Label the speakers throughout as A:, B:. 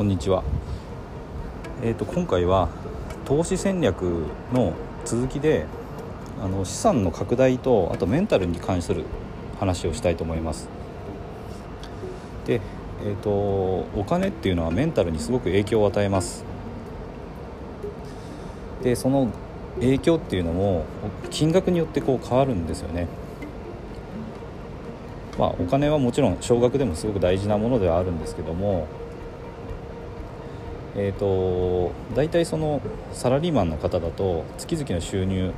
A: こんにちは。えっ、と今回は投資戦略の続きであの資産の拡大とあとメンタルに関する話をしたいと思います。で、えっ、とお金っていうのはメンタルにすごく影響を与えます。でその影響っていうのも金額によってこう変わるんですよね。まあ、お金はもちろん少額でもすごく大事なものではあるんですけどもえーと、大体そのサラリーマンの方だと月々の収入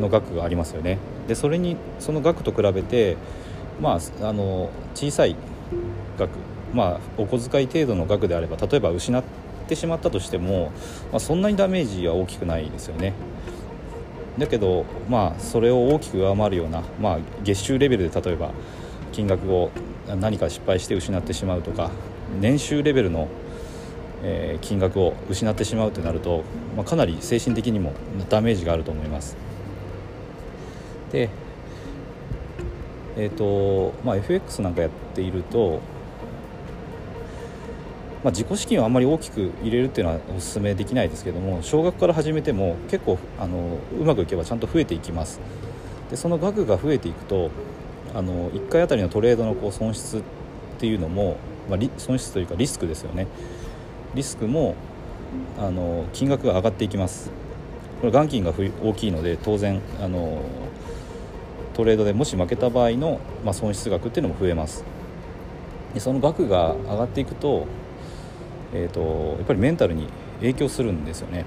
A: の額がありますよね。でそれにその額と比べて、まあ、あの小さい額、まあ、お小遣い程度の額であれば例えば失ってしまったとしても、まあ、そんなにダメージは大きくないですよね。だけど、まあ、それを大きく上回るような、まあ、月収レベルで例えば金額を何か失敗して失ってしまうとか年収レベルのえ、金額を失ってしまうとなると、まあ、かなり精神的にもダメージがあると思います。で、えーとまあ、FX なんかやっていると、まあ、自己資金をあんまり大きく入れるっていうのはお勧めできないですけども少額から始めても結構あのうまくいけばちゃんと増えていきますでその額が増えていくとあの1回あたりのトレードのこう損失っていうのも、まあ、損失というかリスクですよねリスクもあの金額が上がっていきます。これ元金が大きいので当然あのトレードでもし負けた場合の、まあ、損失額っていうのも増えます。でその額が上がっていくと,、えーと、やっぱりメンタルに影響するんですよね。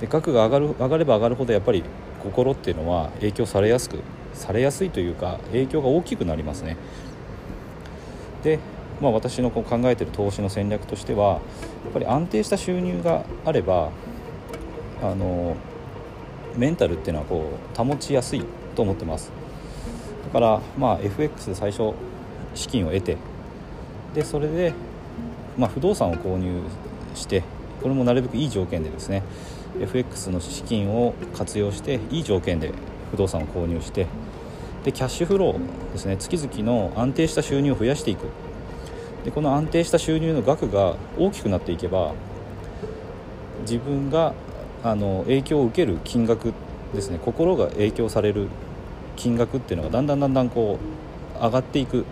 A: で額が上がる上がれば上がるほどやっぱり心っていうのは影響されやすくされやすいというか影響が大きくなりますね。でまあ、私のこう考えている投資の戦略としてはやっぱり安定した収入があればあのメンタルっていうのはこう保ちやすいと思ってます。だから、まあ、FX で最初資金を得てでそれで、まあ、不動産を購入してこれもなるべくいい条件でですね FX の資金を活用していい条件で不動産を購入してでキャッシュフローですね月々の安定した収入を増やしていく。でこの安定した収入の額が大きくなっていけば自分があの影響を受ける金額ですね心が影響される金額っていうのがだんだんだんだんこう上がっていく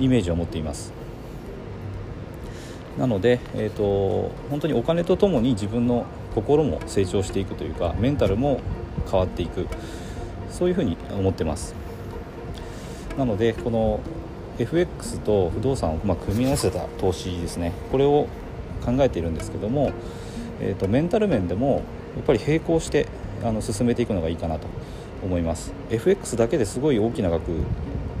A: イメージを持っています。なので、えーと、本当にお金とともに自分の心も成長していくというかメンタルも変わっていく。そういうふうに思ってます。なのでこの FX と不動産をま組み合わせた投資ですね。これを考えているんですけども、えーと、メンタル面でもやっぱり並行してあの進めていくのがいいかなと思います。FX だけですごい大きな額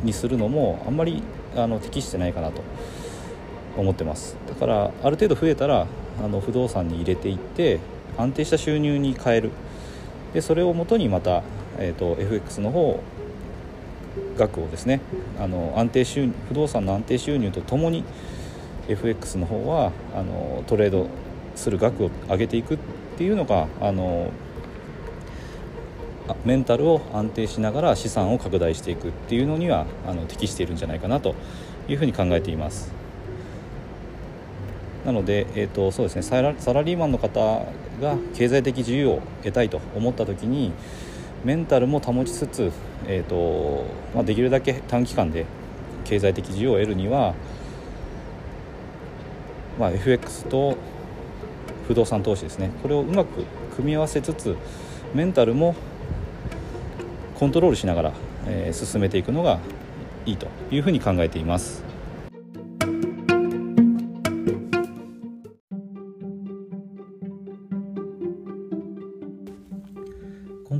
A: にするのもあんまりあの適してないかなと思ってます。だからある程度増えたらあの不動産に入れていって安定した収入に変える。でそれをもとにまた、えーと FX の方額をですねあの安定収入不動産の安定収入とともに FX の方はあのトレードする額を上げていくっていうのがあのメンタルを安定しながら資産を拡大していくっていうのにはあの適しているんじゃないかなというふうに考えています。なので、えーとそうですね、サラサラリーマンの方が経済的自由を得たいと思った時にメンタルも保ちつつ、えーとまあ、できるだけ短期間で経済的自由を得るには、まあ、FX と不動産投資ですねこれをうまく組み合わせつつメンタルもコントロールしながら、えー、進めていくのがいいというふうに考えています。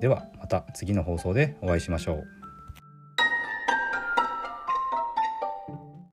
A: ではまた次の放送でお会いしましょう。